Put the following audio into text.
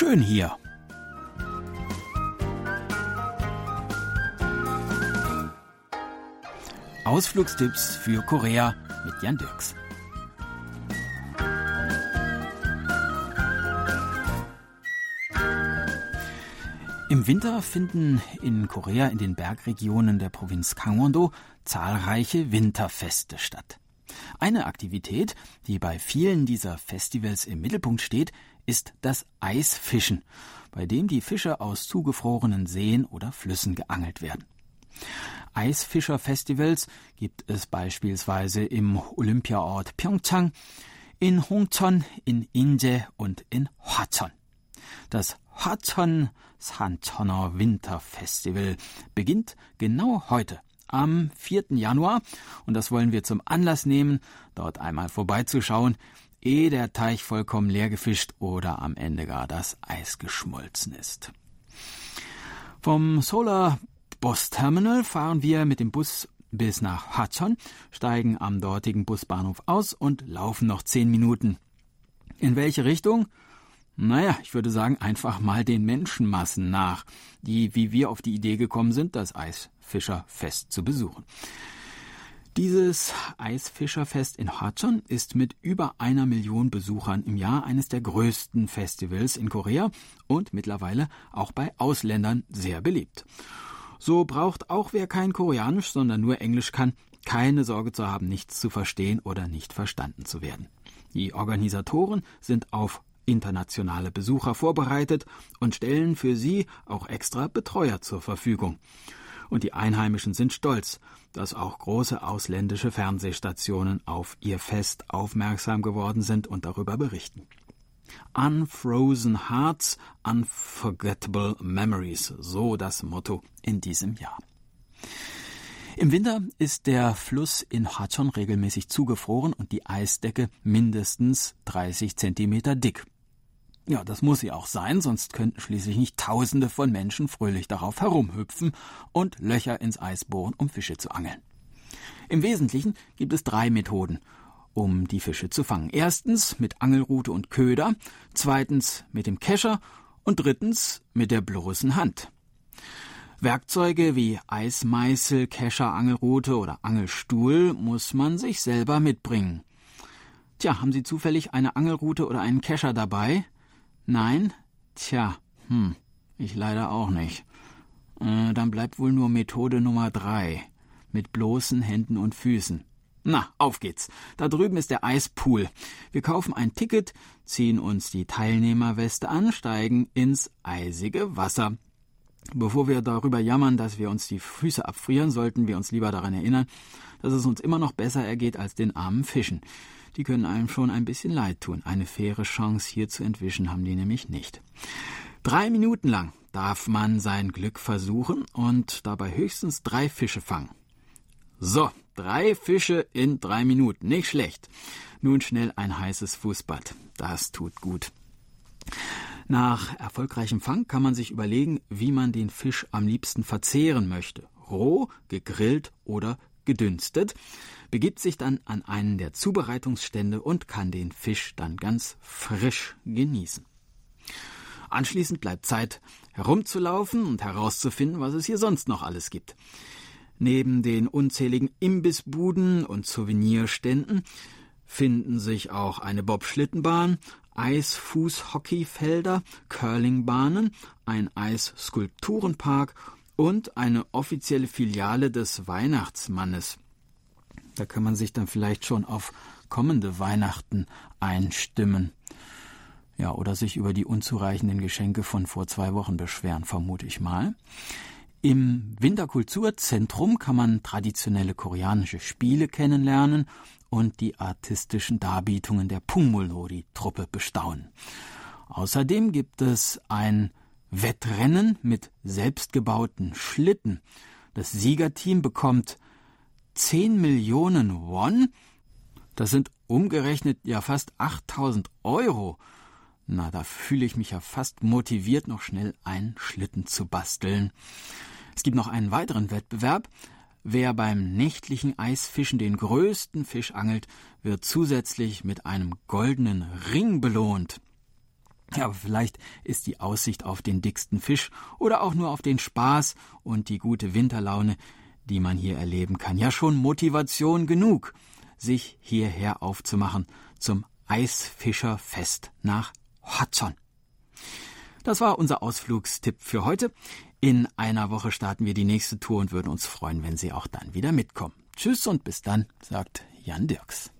schön hier. Ausflugstipps für Korea mit Jan Dirks. Im Winter finden in Korea in den Bergregionen der Provinz Gangwon-do zahlreiche Winterfeste statt. Eine Aktivität, die bei vielen dieser Festivals im Mittelpunkt steht, ist das Eisfischen, bei dem die Fische aus zugefrorenen Seen oder Flüssen geangelt werden. Eisfischerfestivals gibt es beispielsweise im Olympiaort Pyeongchang, in Hongcheon, in Inje und in Hwacheon. Das Hwacheon Sancheoner Winterfestival beginnt genau heute am 4. Januar und das wollen wir zum Anlass nehmen, dort einmal vorbeizuschauen, ehe der Teich vollkommen leer gefischt oder am Ende gar das Eis geschmolzen ist. Vom Solar Bus Terminal fahren wir mit dem Bus bis nach Hachon, steigen am dortigen Busbahnhof aus und laufen noch zehn Minuten. In welche Richtung? Naja, ich würde sagen, einfach mal den Menschenmassen nach, die wie wir auf die Idee gekommen sind, das Eisfischerfest zu besuchen. Dieses Eisfischerfest in Hachon ist mit über einer Million Besuchern im Jahr eines der größten Festivals in Korea und mittlerweile auch bei Ausländern sehr beliebt. So braucht auch wer kein Koreanisch, sondern nur Englisch kann, keine Sorge zu haben, nichts zu verstehen oder nicht verstanden zu werden. Die Organisatoren sind auf internationale Besucher vorbereitet und stellen für sie auch extra Betreuer zur Verfügung. Und die Einheimischen sind stolz, dass auch große ausländische Fernsehstationen auf ihr Fest aufmerksam geworden sind und darüber berichten. Unfrozen Hearts, Unforgettable Memories, so das Motto in diesem Jahr. Im Winter ist der Fluss in Hachon regelmäßig zugefroren und die Eisdecke mindestens 30 Zentimeter dick. Ja, das muss sie auch sein, sonst könnten schließlich nicht Tausende von Menschen fröhlich darauf herumhüpfen und Löcher ins Eis bohren, um Fische zu angeln. Im Wesentlichen gibt es drei Methoden, um die Fische zu fangen. Erstens mit Angelrute und Köder, zweitens mit dem Kescher und drittens mit der bloßen Hand. Werkzeuge wie Eismeißel, Kescher, Angelrute oder Angelstuhl muss man sich selber mitbringen. Tja, haben Sie zufällig eine Angelrute oder einen Kescher dabei? Nein? Tja, hm, ich leider auch nicht. Äh, dann bleibt wohl nur Methode Nummer drei. Mit bloßen Händen und Füßen. Na, auf geht's. Da drüben ist der Eispool. Wir kaufen ein Ticket, ziehen uns die Teilnehmerweste an, steigen ins eisige Wasser. Bevor wir darüber jammern, dass wir uns die Füße abfrieren, sollten wir uns lieber daran erinnern, dass es uns immer noch besser ergeht als den armen Fischen. Die können einem schon ein bisschen leid tun. Eine faire Chance hier zu entwischen haben die nämlich nicht. Drei Minuten lang darf man sein Glück versuchen und dabei höchstens drei Fische fangen. So, drei Fische in drei Minuten. Nicht schlecht. Nun schnell ein heißes Fußbad. Das tut gut. Nach erfolgreichem Fang kann man sich überlegen, wie man den Fisch am liebsten verzehren möchte. Roh, gegrillt oder gedünstet, begibt sich dann an einen der Zubereitungsstände und kann den Fisch dann ganz frisch genießen. Anschließend bleibt Zeit, herumzulaufen und herauszufinden, was es hier sonst noch alles gibt. Neben den unzähligen Imbissbuden und Souvenirständen finden sich auch eine Bobschlittenbahn, Eisfußhockeyfelder, Curlingbahnen, ein Eisskulpturenpark und eine offizielle Filiale des Weihnachtsmannes. Da kann man sich dann vielleicht schon auf kommende Weihnachten einstimmen. Ja, oder sich über die unzureichenden Geschenke von vor zwei Wochen beschweren, vermute ich mal. Im Winterkulturzentrum kann man traditionelle koreanische Spiele kennenlernen und die artistischen Darbietungen der Pungmulnori-Truppe bestaunen. Außerdem gibt es ein Wettrennen mit selbstgebauten Schlitten. Das Siegerteam bekommt 10 Millionen Won. Das sind umgerechnet ja fast 8000 Euro. Na, da fühle ich mich ja fast motiviert, noch schnell einen Schlitten zu basteln. Es gibt noch einen weiteren Wettbewerb. Wer beim nächtlichen Eisfischen den größten Fisch angelt, wird zusätzlich mit einem goldenen Ring belohnt. Ja, aber vielleicht ist die Aussicht auf den dicksten Fisch oder auch nur auf den Spaß und die gute Winterlaune, die man hier erleben kann, ja schon Motivation genug, sich hierher aufzumachen zum Eisfischerfest nach Hudson. Das war unser Ausflugstipp für heute. In einer Woche starten wir die nächste Tour und würden uns freuen, wenn Sie auch dann wieder mitkommen. Tschüss und bis dann, sagt Jan Dirks.